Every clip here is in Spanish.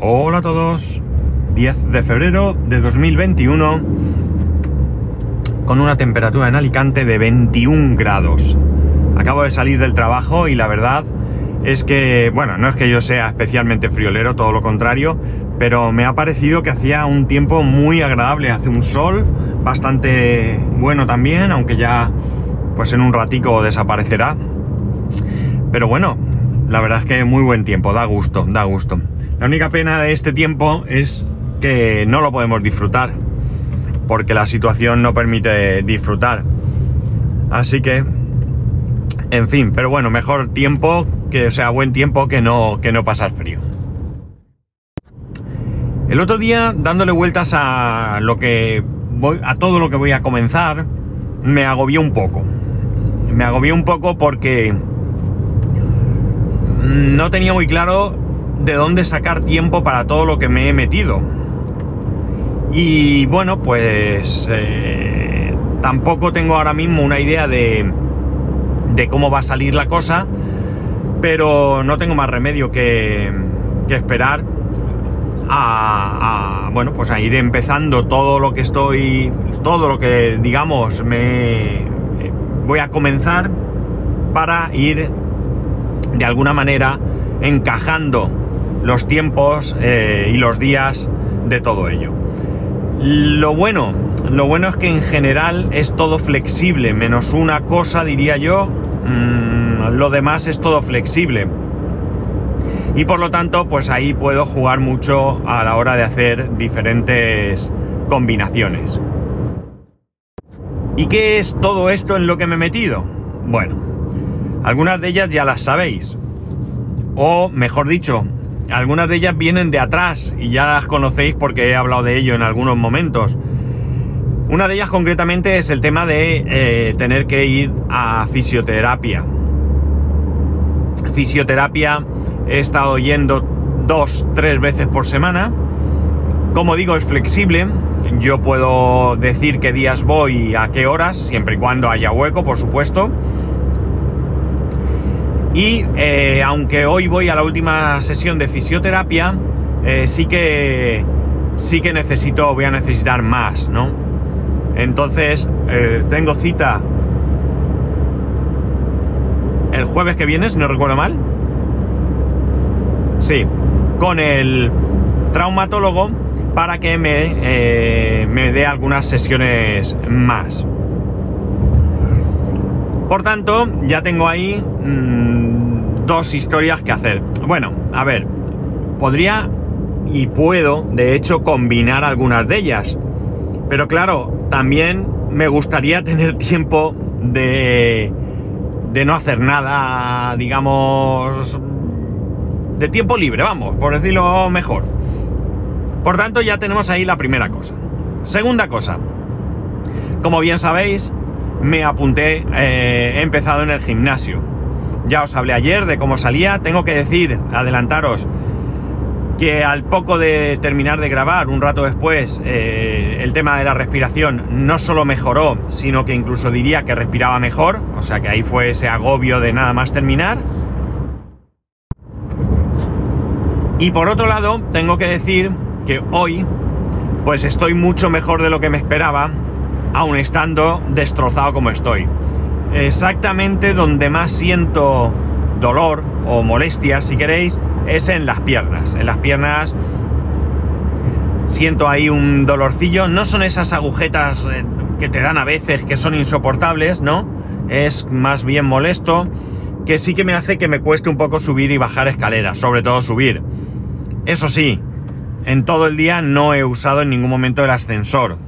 Hola a todos. 10 de febrero de 2021 con una temperatura en Alicante de 21 grados. Acabo de salir del trabajo y la verdad es que, bueno, no es que yo sea especialmente friolero, todo lo contrario, pero me ha parecido que hacía un tiempo muy agradable, hace un sol bastante bueno también, aunque ya pues en un ratico desaparecerá. Pero bueno, la verdad es que muy buen tiempo, da gusto, da gusto. La única pena de este tiempo es que no lo podemos disfrutar, porque la situación no permite disfrutar. Así que, en fin, pero bueno, mejor tiempo, que sea buen tiempo, que no, que no pasar frío. El otro día, dándole vueltas a lo que voy, a todo lo que voy a comenzar, me agobió un poco. Me agobió un poco porque no tenía muy claro de dónde sacar tiempo para todo lo que me he metido. Y bueno, pues eh, tampoco tengo ahora mismo una idea de, de cómo va a salir la cosa, pero no tengo más remedio que, que esperar a, bueno, pues a ir empezando todo lo que estoy, todo lo que digamos me voy a comenzar para ir de alguna manera encajando los tiempos eh, y los días de todo ello. Lo bueno, lo bueno es que en general es todo flexible, menos una cosa diría yo, mm, lo demás es todo flexible y por lo tanto pues ahí puedo jugar mucho a la hora de hacer diferentes combinaciones. ¿Y qué es todo esto en lo que me he metido? Bueno, algunas de ellas ya las sabéis. O mejor dicho, algunas de ellas vienen de atrás y ya las conocéis porque he hablado de ello en algunos momentos. Una de ellas concretamente es el tema de eh, tener que ir a fisioterapia. Fisioterapia He estado yendo dos, tres veces por semana. Como digo, es flexible. Yo puedo decir qué días voy y a qué horas, siempre y cuando haya hueco, por supuesto. Y eh, aunque hoy voy a la última sesión de fisioterapia, eh, sí que sí que necesito, voy a necesitar más, ¿no? Entonces, eh, tengo cita el jueves que viene, si no recuerdo mal. Sí, con el traumatólogo para que me, me dé algunas sesiones más. Por tanto, ya tengo ahí mm, dos historias que hacer. Bueno, a ver, podría y puedo, de hecho, combinar algunas de ellas. Pero claro, también me gustaría tener tiempo de, de no hacer nada, digamos, de tiempo libre, vamos, por decirlo mejor. Por tanto, ya tenemos ahí la primera cosa. Segunda cosa. Como bien sabéis, me apunté, eh, he empezado en el gimnasio. Ya os hablé ayer de cómo salía. Tengo que decir, adelantaros, que al poco de terminar de grabar, un rato después, eh, el tema de la respiración no solo mejoró, sino que incluso diría que respiraba mejor. O sea que ahí fue ese agobio de nada más terminar. Y por otro lado, tengo que decir que hoy, pues estoy mucho mejor de lo que me esperaba, aun estando destrozado como estoy. Exactamente donde más siento dolor o molestias, si queréis, es en las piernas. En las piernas siento ahí un dolorcillo. No son esas agujetas eh, que te dan a veces que son insoportables, ¿no? Es más bien molesto, que sí que me hace que me cueste un poco subir y bajar escaleras, sobre todo subir. Eso sí, en todo el día no he usado en ningún momento el ascensor.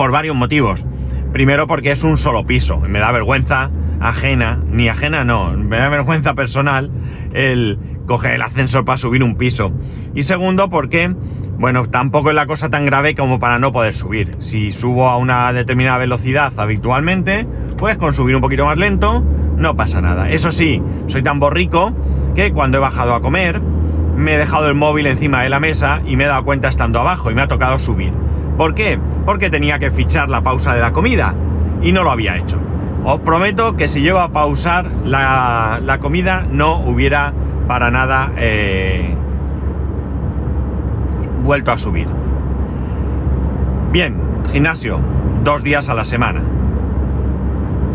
Por varios motivos. Primero porque es un solo piso. Me da vergüenza ajena, ni ajena no, me da vergüenza personal el coger el ascensor para subir un piso. Y segundo porque, bueno, tampoco es la cosa tan grave como para no poder subir. Si subo a una determinada velocidad habitualmente, pues con subir un poquito más lento, no pasa nada. Eso sí, soy tan borrico que cuando he bajado a comer, me he dejado el móvil encima de la mesa y me he dado cuenta estando abajo y me ha tocado subir. ¿Por qué? Porque tenía que fichar la pausa de la comida y no lo había hecho. Os prometo que si llego a pausar la, comida no hubiera para nada eh, vuelto a subir. Bien, gimnasio, dos días a la semana.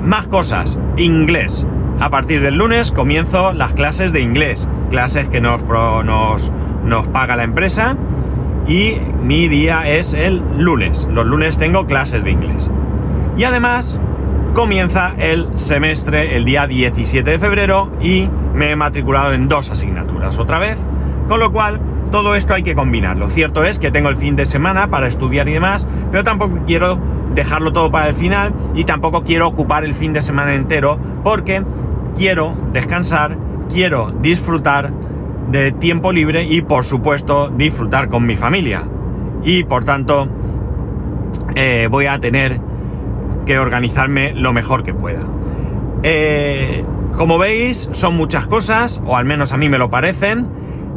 Más cosas, inglés. A partir del lunes comienzo las clases de inglés, clases que nos, nos, nos paga la empresa y mi día es el lunes. Los lunes tengo clases de inglés. Y además comienza el semestre el día 17 de febrero y me he matriculado en dos asignaturas otra vez. Con lo cual, todo esto hay que combinarlo. Lo cierto es que tengo el fin de semana para estudiar y demás, pero tampoco quiero dejarlo todo para el final y tampoco quiero ocupar el fin de semana entero porque quiero descansar, quiero disfrutar de tiempo libre y por supuesto disfrutar con mi familia. Y por tanto eh, voy a tener que organizarme lo mejor que pueda. Eh, como veis, son muchas cosas, o al menos a mí me lo parecen,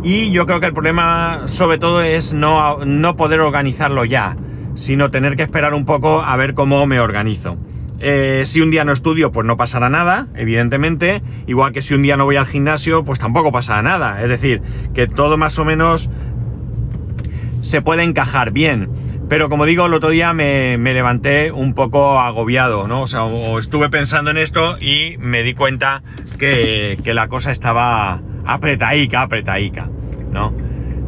y yo creo que el problema sobre todo es no, no poder organizarlo ya, sino tener que esperar un poco a ver cómo me organizo. Eh, si un día no estudio, pues no pasará nada, evidentemente. Igual que si un día no voy al gimnasio, pues tampoco pasará nada. Es decir, que todo más o menos se puede encajar bien. Pero como digo, el otro día me, levanté un poco agobiado, ¿no? O sea, estuve pensando en esto y me di cuenta que, que la cosa estaba apretaica, apretaica, ¿no?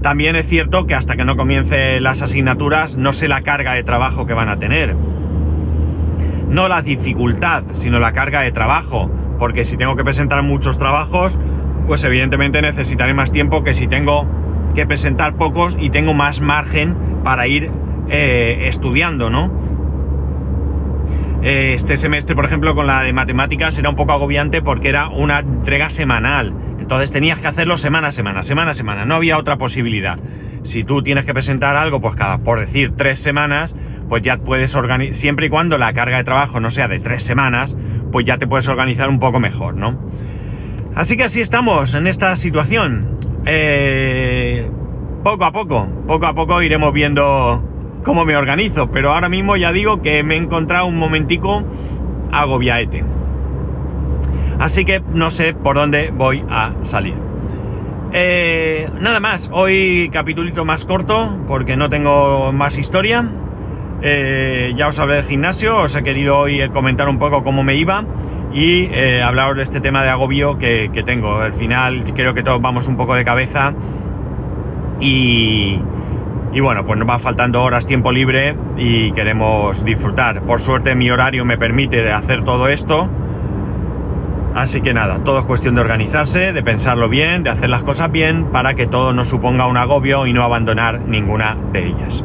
También es cierto que hasta que no comience las asignaturas no sé la carga de trabajo que van a tener no la dificultad, sino la carga de trabajo. Porque si tengo que presentar muchos trabajos, pues evidentemente necesitaré más tiempo que si tengo que presentar pocos y tengo más margen para ir eh, estudiando, ¿no? Eh, este semestre, por ejemplo, con la de matemáticas era un poco agobiante porque era una entrega semanal. Entonces tenías que hacerlo semana a semana, semana a semana. No había otra posibilidad. Si tú tienes que presentar algo, pues cada, por decir, tres semanas, pues ya puedes organizar, siempre y cuando la carga de trabajo no sea de tres semanas, pues ya te puedes organizar un poco mejor, ¿no? Así que así estamos en esta situación. Eh, poco a poco, poco a poco iremos viendo cómo me organizo, pero ahora mismo ya digo que me he encontrado un momentico agobiaete. Así que no sé por dónde voy a salir. Eh, nada más, hoy capitulito más corto porque no tengo más historia. Eh, ya os hablé del gimnasio, os he querido hoy comentar un poco cómo me iba y eh, hablaros de este tema de agobio que, tengo. Al final creo que todos vamos un poco de cabeza y, bueno, pues nos va faltando horas tiempo libre y queremos disfrutar. Por suerte mi horario me permite hacer todo esto. Así que nada, todo es cuestión de organizarse, de pensarlo bien, de hacer las cosas bien para que todo no suponga un agobio y no abandonar ninguna de ellas.